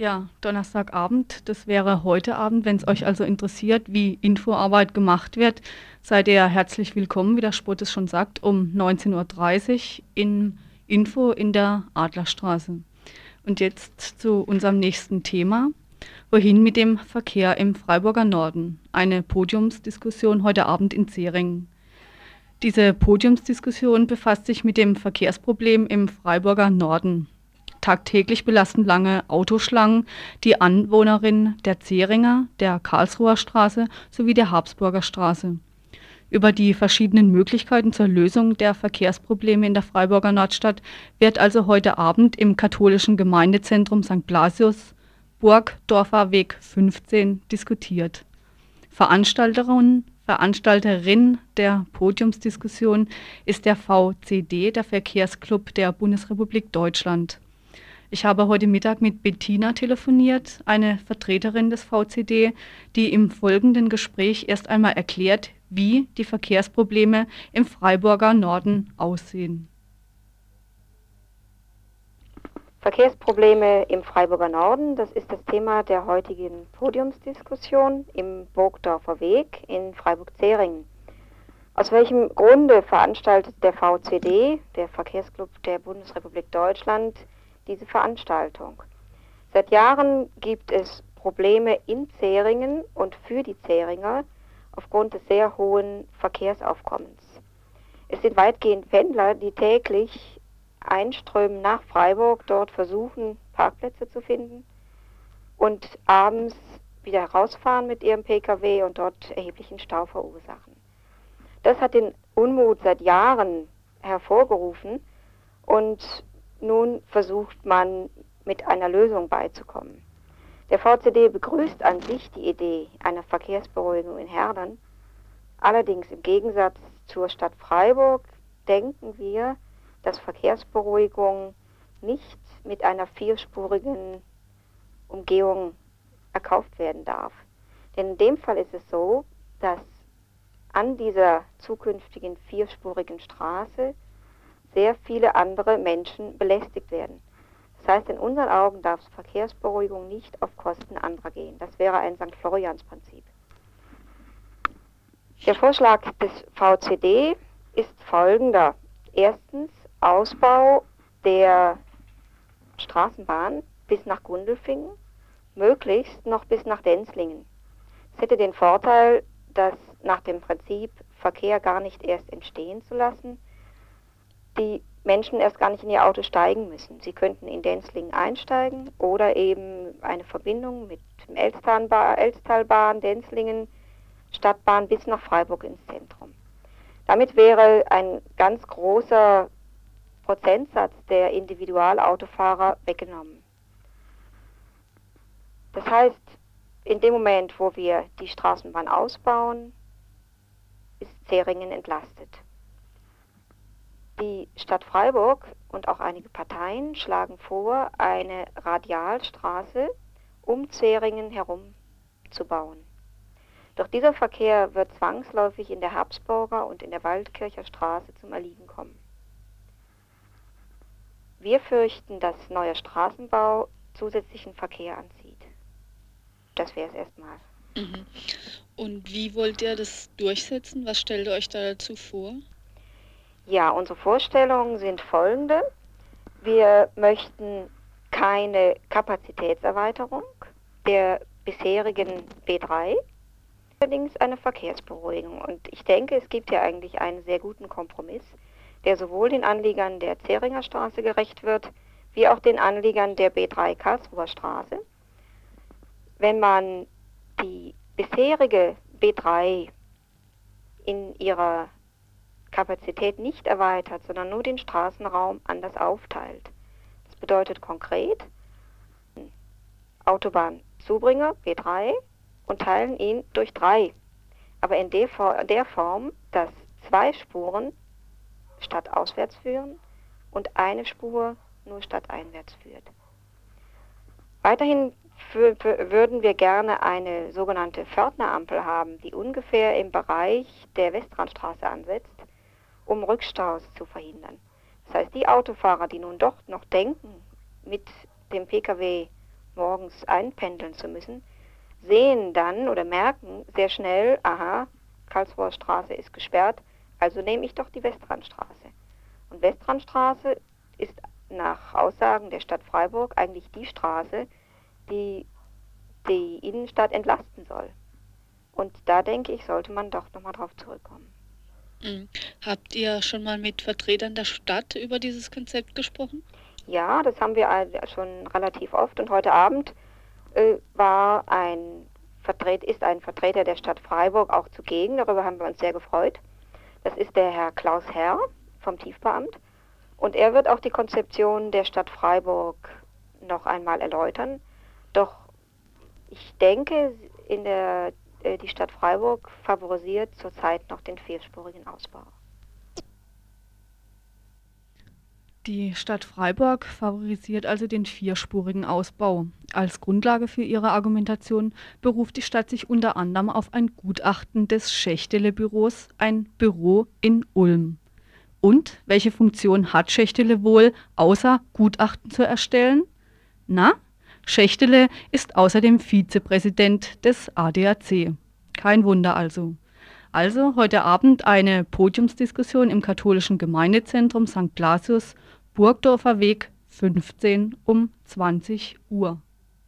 Ja, Donnerstagabend, das wäre heute Abend. Wenn es euch also interessiert, wie Infoarbeit gemacht wird, seid ihr herzlich willkommen, wie der Sport es schon sagt, um 19.30 Uhr in Info in der Adlerstraße. Und jetzt zu unserem nächsten Thema. Wohin mit dem Verkehr im Freiburger Norden? Eine Podiumsdiskussion heute Abend in Zeringen. Diese Podiumsdiskussion befasst sich mit dem Verkehrsproblem im Freiburger Norden. Tagtäglich belasten lange Autoschlangen die Anwohnerinnen der Zeringer, der Karlsruher Straße sowie der Habsburger Straße. Über die verschiedenen Möglichkeiten zur Lösung der Verkehrsprobleme in der Freiburger Nordstadt wird also heute Abend im katholischen Gemeindezentrum St. Blasius, Burgdorfer Weg 15, diskutiert. Veranstalterin, Veranstalterin der Podiumsdiskussion ist der VCD, der Verkehrsclub der Bundesrepublik Deutschland. Ich habe heute Mittag mit Bettina telefoniert, eine Vertreterin des VCD, die im folgenden Gespräch erst einmal erklärt, wie die Verkehrsprobleme im Freiburger Norden aussehen. Verkehrsprobleme im Freiburger Norden, das ist das Thema der heutigen Podiumsdiskussion im Burgdorfer Weg in Freiburg-Zeringen. Aus welchem Grunde veranstaltet der VCD, der Verkehrsclub der Bundesrepublik Deutschland, diese Veranstaltung. Seit Jahren gibt es Probleme in Zähringen und für die Zähringer aufgrund des sehr hohen Verkehrsaufkommens. Es sind weitgehend Pendler, die täglich einströmen nach Freiburg, dort versuchen, Parkplätze zu finden und abends wieder rausfahren mit ihrem Pkw und dort erheblichen Stau verursachen. Das hat den Unmut seit Jahren hervorgerufen und nun versucht man mit einer Lösung beizukommen. Der VCD begrüßt an sich die Idee einer Verkehrsberuhigung in Herdern. Allerdings im Gegensatz zur Stadt Freiburg denken wir, dass Verkehrsberuhigung nicht mit einer vierspurigen Umgehung erkauft werden darf. Denn in dem Fall ist es so, dass an dieser zukünftigen vierspurigen Straße sehr viele andere Menschen belästigt werden. Das heißt, in unseren Augen darf Verkehrsberuhigung nicht auf Kosten anderer gehen. Das wäre ein St. Florians-Prinzip. Der Vorschlag des VCD ist folgender. Erstens Ausbau der Straßenbahn bis nach Gundelfingen, möglichst noch bis nach Denzlingen. Es hätte den Vorteil, dass nach dem Prinzip Verkehr gar nicht erst entstehen zu lassen, die Menschen erst gar nicht in ihr Auto steigen müssen. Sie könnten in Denzlingen einsteigen oder eben eine Verbindung mit dem Elstalbahn, Denzlingen, Stadtbahn bis nach Freiburg ins Zentrum. Damit wäre ein ganz großer Prozentsatz der Individualautofahrer weggenommen. Das heißt, in dem Moment, wo wir die Straßenbahn ausbauen, ist Zeringen entlastet. Die Stadt Freiburg und auch einige Parteien schlagen vor, eine Radialstraße um Zeringen herum zu bauen. Doch dieser Verkehr wird zwangsläufig in der Habsburger und in der Waldkircher Straße zum Erliegen kommen. Wir fürchten, dass neuer Straßenbau zusätzlichen Verkehr anzieht. Das wäre es erstmal. Mhm. Und wie wollt ihr das durchsetzen? Was stellt ihr euch da dazu vor? Ja, unsere Vorstellungen sind folgende. Wir möchten keine Kapazitätserweiterung der bisherigen B3, allerdings eine Verkehrsberuhigung. Und ich denke, es gibt hier eigentlich einen sehr guten Kompromiss, der sowohl den Anliegern der Zeringer Straße gerecht wird, wie auch den Anliegern der B3 Karlsruher Straße. Wenn man die bisherige B3 in ihrer Kapazität nicht erweitert, sondern nur den Straßenraum anders aufteilt. Das bedeutet konkret, Autobahnzubringer B3 und teilen ihn durch drei. Aber in der, Form, dass zwei Spuren stadtauswärts führen und eine Spur nur stadteinwärts führt. Weiterhin für, für, würden wir gerne eine sogenannte Pförtnerampel haben, die ungefähr im Bereich der Westrandstraße ansetzt um Rückstaus zu verhindern. Das heißt, die Autofahrer, die nun doch noch denken, mit dem Pkw morgens einpendeln zu müssen, sehen dann oder merken sehr schnell, aha, Karlsruher Straße ist gesperrt, also nehme ich doch die Westrandstraße. Und Westrandstraße ist nach Aussagen der Stadt Freiburg eigentlich die Straße, die die Innenstadt entlasten soll. Und da denke ich, sollte man doch nochmal drauf zurückkommen. Mhm. Habt ihr schon mal mit Vertretern der Stadt über dieses Konzept gesprochen? Ja, das haben wir schon relativ oft und heute Abend äh, war ein Vertret, ist ein Vertreter der Stadt Freiburg auch zugegen. Darüber haben wir uns sehr gefreut. Das ist der Herr Klaus Herr vom Tiefbeamt. Und er wird auch die Konzeption der Stadt Freiburg noch einmal erläutern. Doch ich denke, in der, die Stadt Freiburg favorisiert zurzeit noch den vierspurigen Ausbau. Die Stadt Freiburg favorisiert also den vierspurigen Ausbau. Als Grundlage für ihre Argumentation beruft die Stadt sich unter anderem auf ein Gutachten des Schächtele-Büros, ein Büro in Ulm. Und welche Funktion hat Schächtele wohl, außer Gutachten zu erstellen? Na, Schächtele ist außerdem Vizepräsident des ADAC. Kein Wunder also. Also heute Abend eine Podiumsdiskussion im katholischen Gemeindezentrum St. Blasius, Burgdorfer Weg 15 um 20 Uhr.